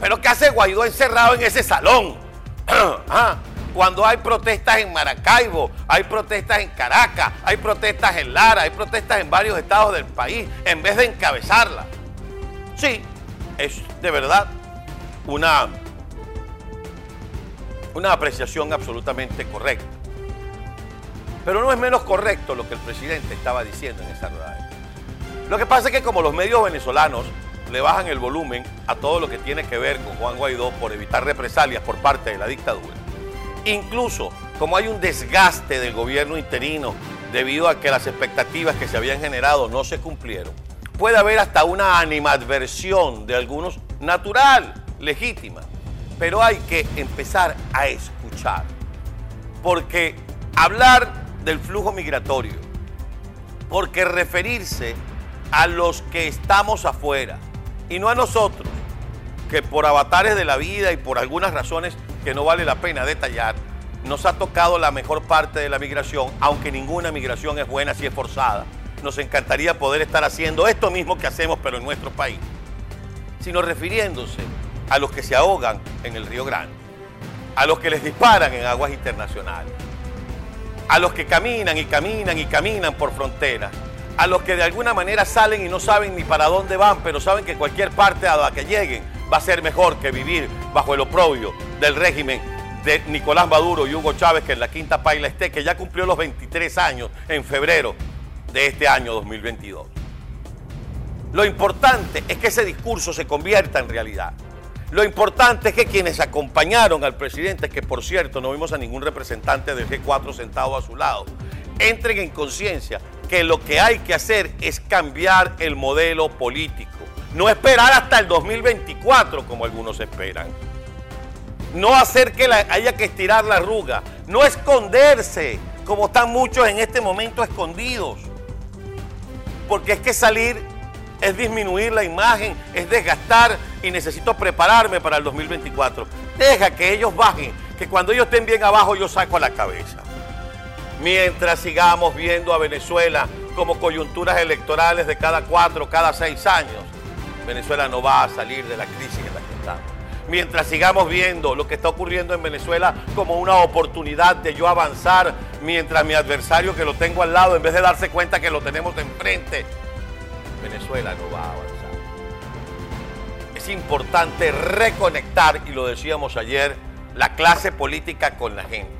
Pero ¿qué hace Guaidó encerrado en ese salón? Ah, cuando hay protestas en Maracaibo, hay protestas en Caracas, hay protestas en Lara, hay protestas en varios estados del país, en vez de encabezarla. Sí, es de verdad una, una apreciación absolutamente correcta. Pero no es menos correcto lo que el presidente estaba diciendo en esa rueda. Lo que pasa es que como los medios venezolanos le bajan el volumen a todo lo que tiene que ver con Juan Guaidó por evitar represalias por parte de la dictadura, Incluso, como hay un desgaste del gobierno interino debido a que las expectativas que se habían generado no se cumplieron, puede haber hasta una animadversión de algunos natural, legítima, pero hay que empezar a escuchar, porque hablar del flujo migratorio, porque referirse a los que estamos afuera y no a nosotros, que por avatares de la vida y por algunas razones que no vale la pena detallar, nos ha tocado la mejor parte de la migración, aunque ninguna migración es buena si es forzada. Nos encantaría poder estar haciendo esto mismo que hacemos, pero en nuestro país. Sino refiriéndose a los que se ahogan en el Río Grande, a los que les disparan en aguas internacionales, a los que caminan y caminan y caminan por fronteras, a los que de alguna manera salen y no saben ni para dónde van, pero saben que cualquier parte a la que lleguen va a ser mejor que vivir bajo el oprobio del régimen de Nicolás Maduro y Hugo Chávez, que en la quinta paila esté, que ya cumplió los 23 años en febrero de este año 2022. Lo importante es que ese discurso se convierta en realidad. Lo importante es que quienes acompañaron al presidente, que por cierto no vimos a ningún representante del G4 sentado a su lado, entren en conciencia que lo que hay que hacer es cambiar el modelo político no esperar hasta el 2024 como algunos esperan. No hacer que haya que estirar la arruga. No esconderse como están muchos en este momento escondidos. Porque es que salir es disminuir la imagen, es desgastar y necesito prepararme para el 2024. Deja que ellos bajen, que cuando ellos estén bien abajo yo saco la cabeza. Mientras sigamos viendo a Venezuela como coyunturas electorales de cada cuatro, cada seis años, Venezuela no va a salir de la crisis en la que estamos. Mientras sigamos viendo lo que está ocurriendo en Venezuela como una oportunidad de yo avanzar, mientras mi adversario que lo tengo al lado, en vez de darse cuenta que lo tenemos enfrente, Venezuela no va a avanzar. Es importante reconectar, y lo decíamos ayer, la clase política con la gente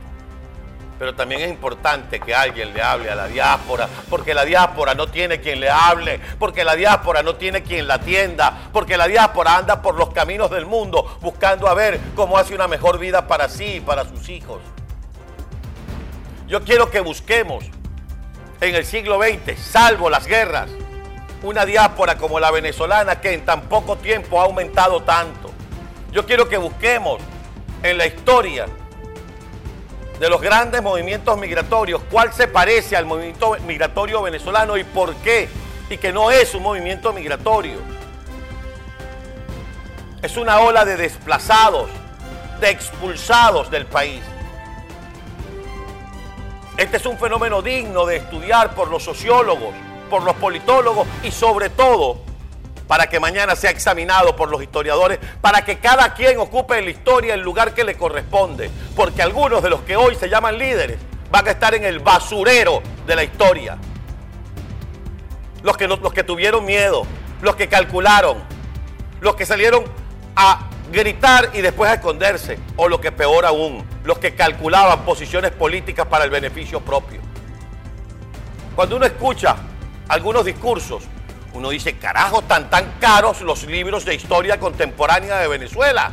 pero también es importante que alguien le hable a la diáspora, porque la diáspora no tiene quien le hable, porque la diáspora no tiene quien la atienda, porque la diáspora anda por los caminos del mundo buscando a ver cómo hace una mejor vida para sí y para sus hijos. Yo quiero que busquemos en el siglo XX, salvo las guerras, una diáspora como la venezolana que en tan poco tiempo ha aumentado tanto. Yo quiero que busquemos en la historia de los grandes movimientos migratorios, cuál se parece al movimiento migratorio venezolano y por qué, y que no es un movimiento migratorio. Es una ola de desplazados, de expulsados del país. Este es un fenómeno digno de estudiar por los sociólogos, por los politólogos y sobre todo para que mañana sea examinado por los historiadores, para que cada quien ocupe en la historia el lugar que le corresponde, porque algunos de los que hoy se llaman líderes van a estar en el basurero de la historia. Los que, los que tuvieron miedo, los que calcularon, los que salieron a gritar y después a esconderse, o lo que peor aún, los que calculaban posiciones políticas para el beneficio propio. Cuando uno escucha algunos discursos uno dice, carajo, tan tan caros los libros de historia contemporánea de Venezuela.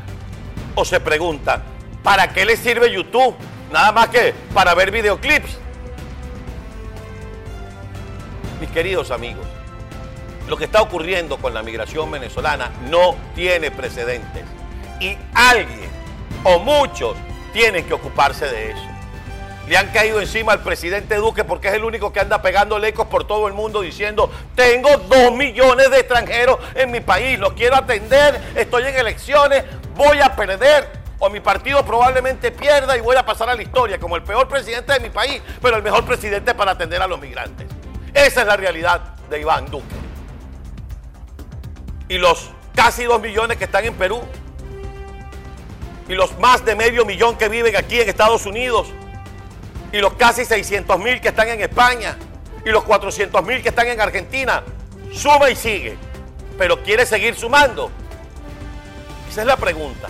O se pregunta, ¿para qué le sirve YouTube? Nada más que para ver videoclips. Mis queridos amigos, lo que está ocurriendo con la migración venezolana no tiene precedentes. Y alguien o muchos tienen que ocuparse de eso. Le han caído encima al presidente Duque porque es el único que anda pegando ecos por todo el mundo diciendo, tengo dos millones de extranjeros en mi país, los quiero atender, estoy en elecciones, voy a perder. O mi partido probablemente pierda y voy a pasar a la historia como el peor presidente de mi país, pero el mejor presidente para atender a los migrantes. Esa es la realidad de Iván Duque. Y los casi dos millones que están en Perú y los más de medio millón que viven aquí en Estados Unidos y los casi 600 mil que están en España y los 400 mil que están en Argentina. Suma y sigue, pero quiere seguir sumando. Esa es la pregunta.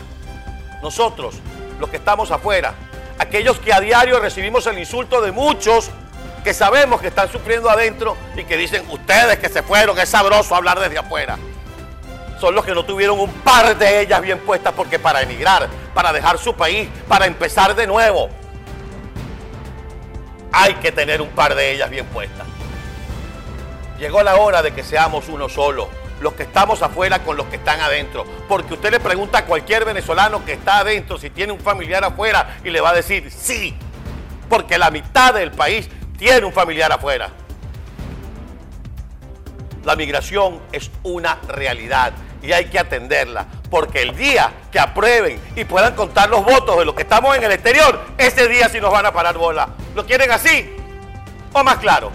Nosotros, los que estamos afuera, aquellos que a diario recibimos el insulto de muchos que sabemos que están sufriendo adentro y que dicen ustedes que se fueron, es sabroso hablar desde afuera. Son los que no tuvieron un par de ellas bien puestas porque para emigrar, para dejar su país, para empezar de nuevo, hay que tener un par de ellas bien puestas. Llegó la hora de que seamos uno solo, los que estamos afuera con los que están adentro. Porque usted le pregunta a cualquier venezolano que está adentro si tiene un familiar afuera y le va a decir sí, porque la mitad del país tiene un familiar afuera. La migración es una realidad y hay que atenderla, porque el día que aprueben y puedan contar los votos de los que estamos en el exterior, ese día sí nos van a parar bola. ¿Lo quieren así o más claro?